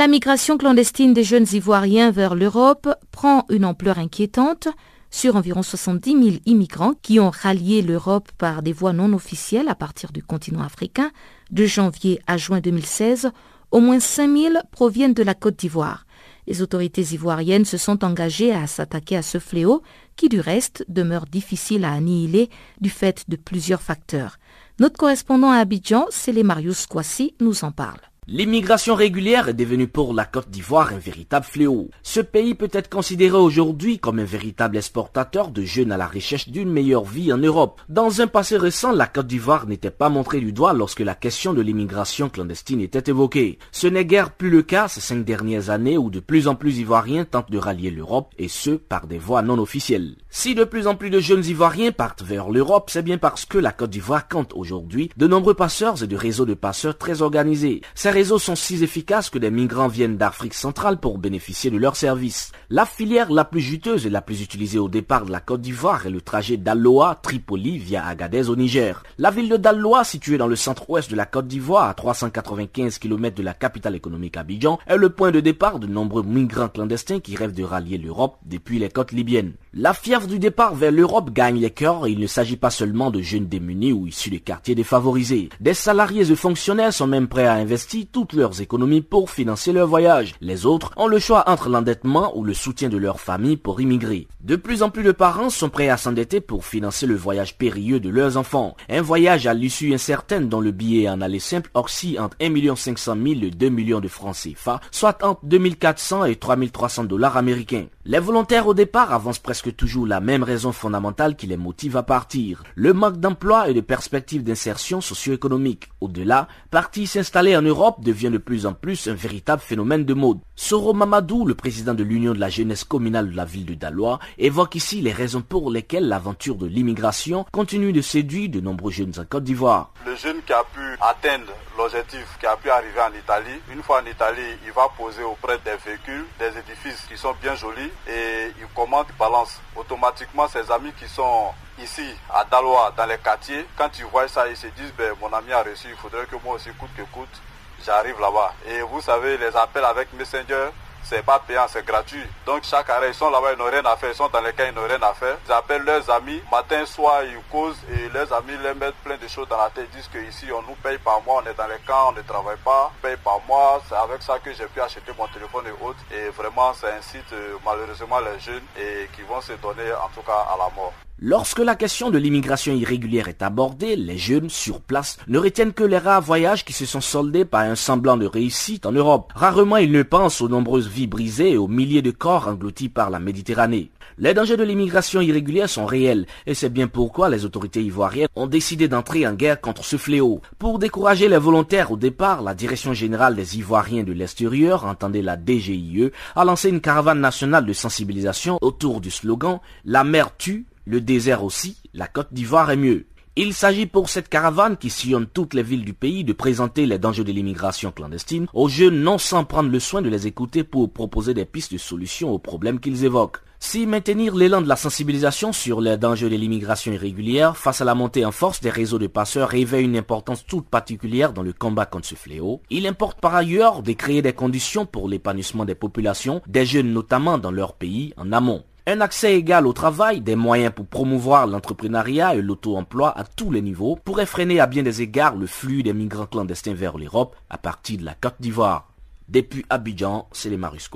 La migration clandestine des jeunes Ivoiriens vers l'Europe prend une ampleur inquiétante. Sur environ 70 000 immigrants qui ont rallié l'Europe par des voies non officielles à partir du continent africain, de janvier à juin 2016, au moins 5 000 proviennent de la Côte d'Ivoire. Les autorités ivoiriennes se sont engagées à s'attaquer à ce fléau qui du reste demeure difficile à annihiler du fait de plusieurs facteurs. Notre correspondant à Abidjan, Célé Marius Kwasi, nous en parle. L'immigration régulière est devenue pour la Côte d'Ivoire un véritable fléau. Ce pays peut être considéré aujourd'hui comme un véritable exportateur de jeunes à la recherche d'une meilleure vie en Europe. Dans un passé récent, la Côte d'Ivoire n'était pas montrée du doigt lorsque la question de l'immigration clandestine était évoquée. Ce n'est guère plus le cas ces cinq dernières années où de plus en plus Ivoiriens tentent de rallier l'Europe et ce par des voies non officielles. Si de plus en plus de jeunes Ivoiriens partent vers l'Europe, c'est bien parce que la Côte d'Ivoire compte aujourd'hui de nombreux passeurs et de réseaux de passeurs très organisés réseaux sont si efficaces que des migrants viennent d'Afrique centrale pour bénéficier de leurs services. La filière la plus juteuse et la plus utilisée au départ de la Côte d'Ivoire est le trajet d'Aloa, Tripoli via Agadez au Niger. La ville de Daloa, située dans le centre-ouest de la Côte d'Ivoire, à 395 km de la capitale économique Abidjan, est le point de départ de nombreux migrants clandestins qui rêvent de rallier l'Europe depuis les côtes libyennes. La fièvre du départ vers l'Europe gagne les cœurs et il ne s'agit pas seulement de jeunes démunis ou issus des quartiers défavorisés. Des salariés et fonctionnaires sont même prêts à investir toutes leurs économies pour financer leur voyage. Les autres ont le choix entre l'endettement ou le soutien de leur famille pour immigrer. De plus en plus de parents sont prêts à s'endetter pour financer le voyage périlleux de leurs enfants. Un voyage à l'issue incertaine dont le billet en aller simple oscille entre 1 500 000 et 2 millions de francs CFA, soit entre 2400 et 3300 dollars américains. Les volontaires au départ avancent presque toujours la même raison fondamentale qui les motive à partir, le manque d'emploi et de perspectives d'insertion socio-économique. Au-delà, partir s'installer en Europe devient de plus en plus un véritable phénomène de mode. Soro Mamadou, le président de l'Union de la jeunesse communale de la ville de Dalois, évoque ici les raisons pour lesquelles l'aventure de l'immigration continue de séduire de nombreux jeunes en Côte d'Ivoire. Le jeune qui a pu atteindre l'objectif, qui a pu arriver en Italie, une fois en Italie, il va poser auprès des véhicules, des édifices qui sont bien jolis et il commande, balance automatiquement ses amis qui sont ici à Dalois dans les quartiers. Quand ils voient ça, ils se disent ben, mon ami a reçu, il faudrait que moi aussi coûte que coûte, j'arrive là-bas. Et vous savez, les appels avec Messenger, c'est pas payant, c'est gratuit. Donc chaque arrêt, ils sont là-bas, ils n'ont rien à faire, ils sont dans les cas, ils n'ont rien à faire. Ils appellent leurs amis, matin, soir, ils causent et leurs amis leur mettent plein de choses dans la tête. Ils disent qu'ici, on nous paye par mois, on est dans les camps, on ne travaille pas, on paye par mois. C'est avec ça que j'ai pu acheter mon téléphone et autres. Et vraiment, ça incite euh, malheureusement les jeunes et qui vont se donner en tout cas à la mort. Lorsque la question de l'immigration irrégulière est abordée, les jeunes sur place ne retiennent que les rares voyages qui se sont soldés par un semblant de réussite en Europe. Rarement ils ne pensent aux nombreuses vies brisées et aux milliers de corps engloutis par la Méditerranée. Les dangers de l'immigration irrégulière sont réels et c'est bien pourquoi les autorités ivoiriennes ont décidé d'entrer en guerre contre ce fléau. Pour décourager les volontaires au départ, la Direction générale des Ivoiriens de l'extérieur, entendez la DGIE, a lancé une caravane nationale de sensibilisation autour du slogan La mer tue, le désert aussi, la Côte d'Ivoire est mieux. Il s'agit pour cette caravane qui sillonne toutes les villes du pays de présenter les dangers de l'immigration clandestine aux jeunes non sans prendre le soin de les écouter pour proposer des pistes de solutions aux problèmes qu'ils évoquent. Si maintenir l'élan de la sensibilisation sur les dangers de l'immigration irrégulière face à la montée en force des réseaux de passeurs revêt une importance toute particulière dans le combat contre ce fléau, il importe par ailleurs de créer des conditions pour l'épanouissement des populations, des jeunes notamment dans leur pays, en amont. Un accès égal au travail, des moyens pour promouvoir l'entrepreneuriat et l'auto-emploi à tous les niveaux pourraient freiner à bien des égards le flux des migrants clandestins vers l'Europe à partir de la Côte d'Ivoire. Depuis Abidjan, c'est les Marus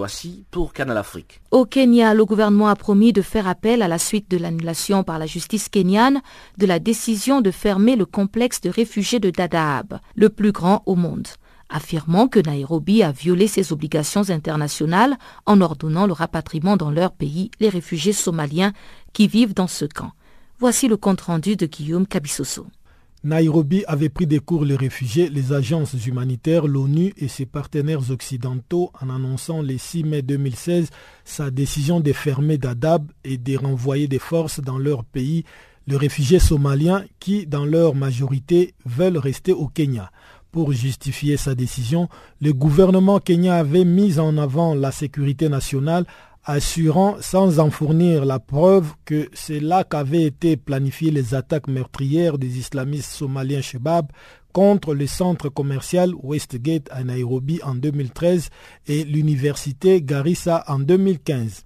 pour Canal Afrique. Au Kenya, le gouvernement a promis de faire appel à la suite de l'annulation par la justice kenyane de la décision de fermer le complexe de réfugiés de Dadaab, le plus grand au monde affirmant que Nairobi a violé ses obligations internationales en ordonnant le rapatriement dans leur pays les réfugiés somaliens qui vivent dans ce camp. Voici le compte-rendu de Guillaume Kabissoso. Nairobi avait pris des cours les réfugiés, les agences humanitaires, l'ONU et ses partenaires occidentaux en annonçant le 6 mai 2016 sa décision de fermer Dadaab et de renvoyer des forces dans leur pays les réfugiés somaliens qui, dans leur majorité, veulent rester au Kenya. Pour justifier sa décision, le gouvernement kenyan avait mis en avant la sécurité nationale, assurant sans en fournir la preuve que c'est là qu'avaient été planifiées les attaques meurtrières des islamistes somaliens Shebab contre le centre commercial Westgate à Nairobi en 2013 et l'université Garissa en 2015.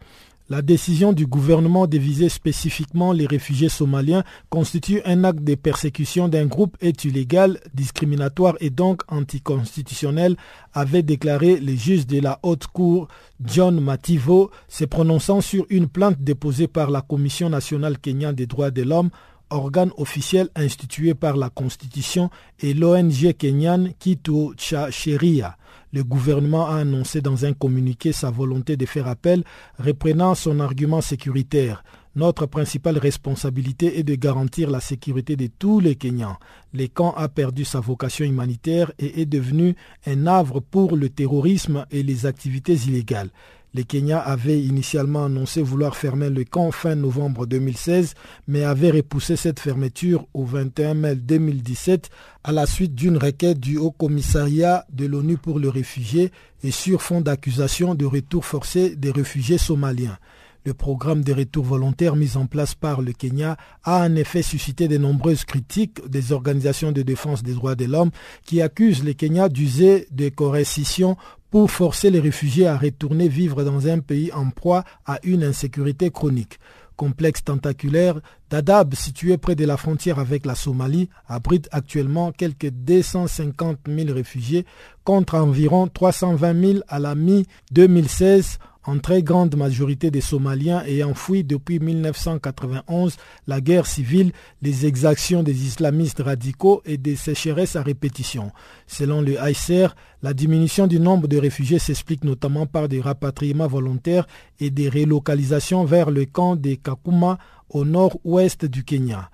La décision du gouvernement de viser spécifiquement les réfugiés somaliens constitue un acte de persécution d'un groupe est illégal, discriminatoire et donc anticonstitutionnel, avait déclaré le juge de la haute cour John Mativo, se prononçant sur une plainte déposée par la Commission nationale kenyane des droits de l'homme organe officiel institué par la Constitution et l'ONG kenyane Kitu Cha Sheria. Le gouvernement a annoncé dans un communiqué sa volonté de faire appel, reprenant son argument sécuritaire. Notre principale responsabilité est de garantir la sécurité de tous les Kenyans. Le camp a perdu sa vocation humanitaire et est devenu un havre pour le terrorisme et les activités illégales. Le Kenya avait initialement annoncé vouloir fermer le camp fin novembre 2016, mais avait repoussé cette fermeture au 21 mai 2017 à la suite d'une requête du Haut Commissariat de l'ONU pour les réfugiés et sur fond d'accusation de retour forcé des réfugiés somaliens. Le programme de retour volontaire mis en place par le Kenya a en effet suscité de nombreuses critiques des organisations de défense des droits de l'homme qui accusent le Kenya d'user de coercition pour forcer les réfugiés à retourner vivre dans un pays en proie à une insécurité chronique. Complexe tentaculaire, Dadaab, situé près de la frontière avec la Somalie, abrite actuellement quelques 250 000 réfugiés contre environ 320 000 à la mi-2016 en très grande majorité des Somaliens ayant fui depuis 1991 la guerre civile, les exactions des islamistes radicaux et des sécheresses à répétition. Selon le ICR, la diminution du nombre de réfugiés s'explique notamment par des rapatriements volontaires et des relocalisations vers le camp de Kakuma au nord-ouest du Kenya.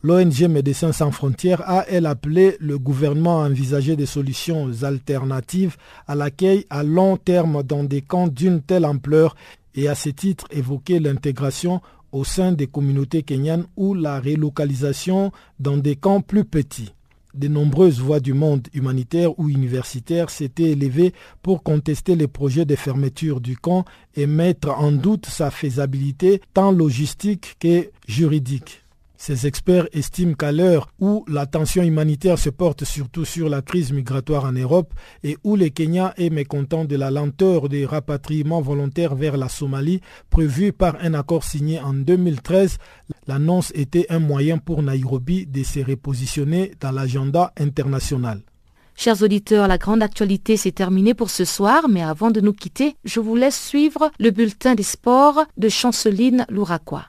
L'ONG Médecins sans frontières a, elle, appelé le gouvernement à envisager des solutions alternatives à l'accueil à long terme dans des camps d'une telle ampleur et à ce titre évoqué l'intégration au sein des communautés kenyanes ou la relocalisation dans des camps plus petits. De nombreuses voix du monde humanitaire ou universitaire s'étaient élevées pour contester les projets de fermeture du camp et mettre en doute sa faisabilité tant logistique que juridique. Ces experts estiment qu'à l'heure où l'attention humanitaire se porte surtout sur la crise migratoire en Europe et où le Kenya est mécontent de la lenteur des rapatriements volontaires vers la Somalie prévue par un accord signé en 2013, l'annonce était un moyen pour Nairobi de se repositionner dans l'agenda international. Chers auditeurs, la grande actualité s'est terminée pour ce soir, mais avant de nous quitter, je vous laisse suivre le bulletin des sports de Chanceline Louraquois.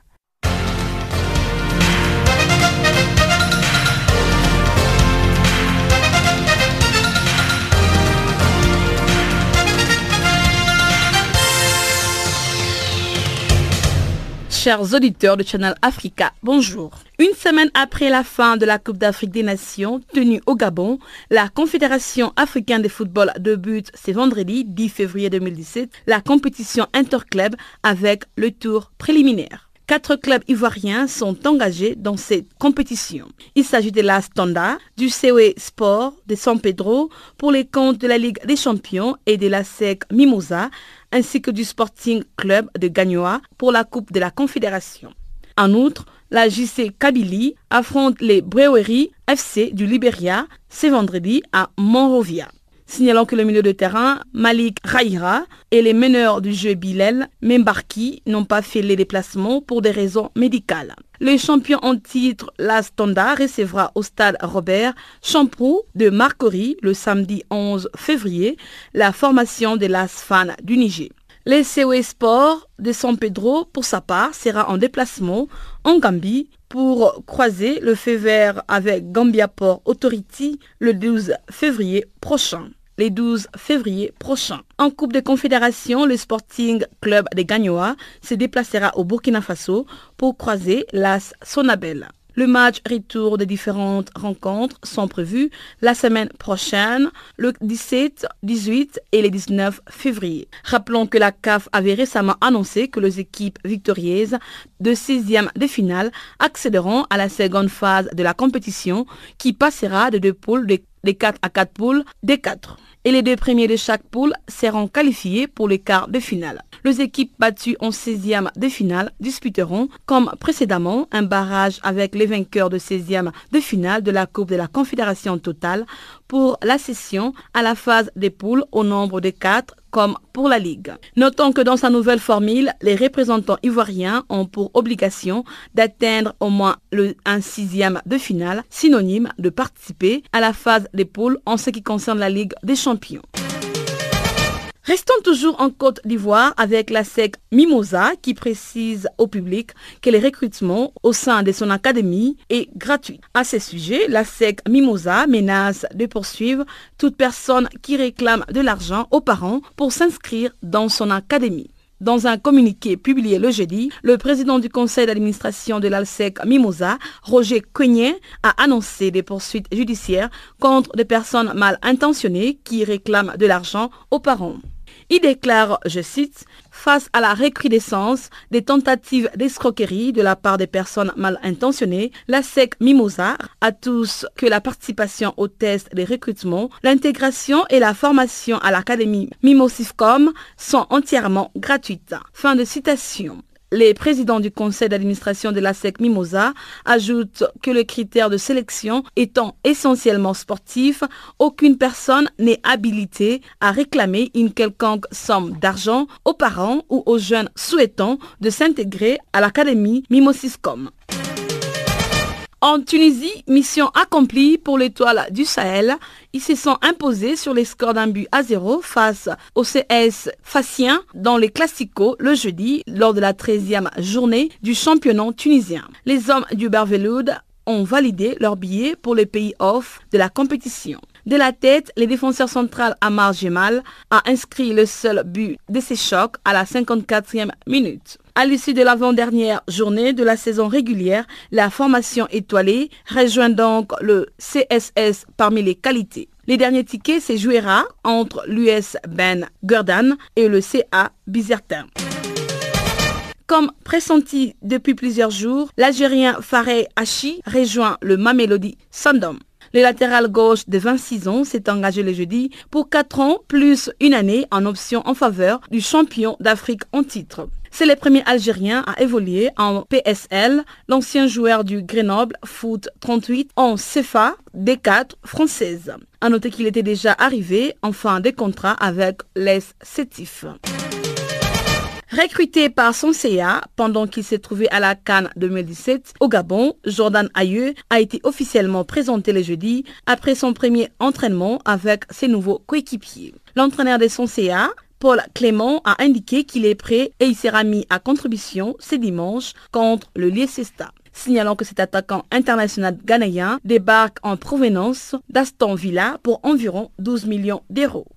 Chers auditeurs de Channel Africa, bonjour. Une semaine après la fin de la Coupe d'Afrique des Nations tenue au Gabon, la Confédération africaine de football débute ce vendredi 10 février 2017 la compétition interclub avec le tour préliminaire. Quatre clubs ivoiriens sont engagés dans cette compétition. Il s'agit de la Standa, du COE Sport de San Pedro pour les comptes de la Ligue des Champions et de la SEC Mimosa ainsi que du Sporting Club de Gagnoa pour la Coupe de la Confédération. En outre, la JC Kabylie affronte les Brewery FC du Liberia ce vendredi à Monrovia. Signalant que le milieu de terrain, Malik Raïra, et les meneurs du jeu Bilal, Membarki, n'ont pas fait les déplacements pour des raisons médicales. Le champion en titre, la Standa, recevra au stade Robert Champrou de Marcory le samedi 11 février la formation de l'ASFAN du Niger. Le COE Sport de San Pedro, pour sa part, sera en déplacement en Gambie pour croiser le fait vert avec Gambia Port Authority le 12 février prochain les 12 février prochain. En Coupe de Confédération, le Sporting Club de Gagnoa se déplacera au Burkina Faso pour croiser l'AS Sonabel. Le match retour des différentes rencontres sont prévus la semaine prochaine, le 17, 18 et le 19 février. Rappelons que la CAF avait récemment annoncé que les équipes victorieuses de 6e de finale accéderont à la seconde phase de la compétition qui passera de deux poules de 4 à 4 poules des 4 et les deux premiers de chaque poule seront qualifiés pour les quarts de finale. Les équipes battues en 16e de finale disputeront, comme précédemment, un barrage avec les vainqueurs de 16e de finale de la Coupe de la Confédération totale pour la session à la phase des poules au nombre de 4 comme pour la Ligue. Notons que dans sa nouvelle formule, les représentants ivoiriens ont pour obligation d'atteindre au moins le, un sixième de finale, synonyme de participer à la phase des poules en ce qui concerne la Ligue des champions. Restons toujours en Côte d'Ivoire avec la SEC Mimosa qui précise au public que le recrutement au sein de son académie est gratuit. À ce sujet, la SEC Mimosa menace de poursuivre toute personne qui réclame de l'argent aux parents pour s'inscrire dans son académie. Dans un communiqué publié le jeudi, le président du conseil d'administration de l'ALSEC Mimosa, Roger Cognet, a annoncé des poursuites judiciaires contre des personnes mal intentionnées qui réclament de l'argent aux parents. Il déclare, je cite, Face à la recrudescence des tentatives d'escroquerie de la part des personnes mal intentionnées, la SEC Mimosa a tous que la participation aux tests de recrutement, l'intégration et la formation à l'Académie Mimosifcom sont entièrement gratuites. Fin de citation. Les présidents du conseil d'administration de la SEC Mimosa ajoutent que le critère de sélection étant essentiellement sportif, aucune personne n'est habilitée à réclamer une quelconque somme d'argent aux parents ou aux jeunes souhaitant de s'intégrer à l'académie Mimosiscom. En Tunisie, mission accomplie pour l'étoile du Sahel. Ils se sont imposés sur les scores d'un but à zéro face au CS Facien dans les Classicos le jeudi lors de la 13e journée du championnat tunisien. Les hommes du Berveloud ont validé leur billet pour les pays off de la compétition. De la tête, le défenseur central Amar Gemal a inscrit le seul but de ces chocs à la 54e minute. À l'issue de l'avant-dernière journée de la saison régulière, la formation étoilée rejoint donc le CSS parmi les qualités. Les derniers tickets se jouera entre l'US Ben Gurdan et le CA Bizertin. Comme pressenti depuis plusieurs jours, l'Algérien Fareh Hachi rejoint le Mamelody Sandom. Le latéral gauche de 26 ans s'est engagé le jeudi pour 4 ans plus une année en option en faveur du champion d'Afrique en titre. C'est le premier Algérien à évoluer en PSL, l'ancien joueur du Grenoble Foot 38 en CFA D4 française. A noter qu'il était déjà arrivé en fin de contrat avec les Sétifs. Recruté par son CA pendant qu'il s'est trouvé à la Cannes 2017 au Gabon, Jordan Ayew a été officiellement présenté le jeudi après son premier entraînement avec ses nouveaux coéquipiers. L'entraîneur de son CA, Paul Clément a indiqué qu'il est prêt et il sera mis à contribution ce dimanche contre le Leicester signalant que cet attaquant international ghanéen débarque en provenance d'Aston Villa pour environ 12 millions d'euros.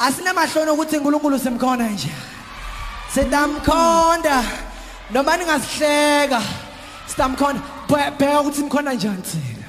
Asinamahloni ukuthi uNkulunkulu simkhona nje. Sitamkhonda. Noma ningasihleka sitamkhonda. Bheka ukuthi simkhona njani thina.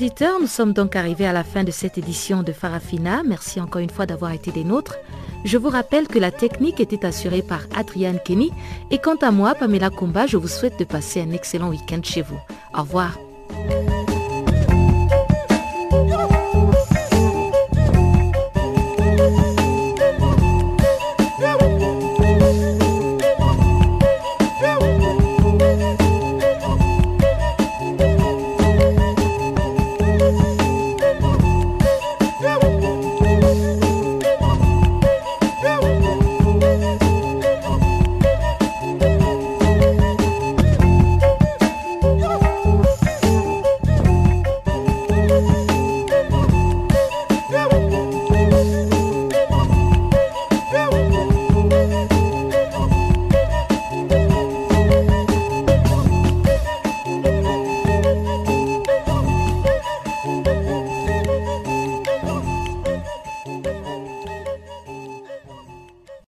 Auditeurs, nous sommes donc arrivés à la fin de cette édition de Farafina. Merci encore une fois d'avoir été des nôtres. Je vous rappelle que la technique était assurée par Adrian Kenny et quant à moi, Pamela Kumba, je vous souhaite de passer un excellent week-end chez vous. Au revoir.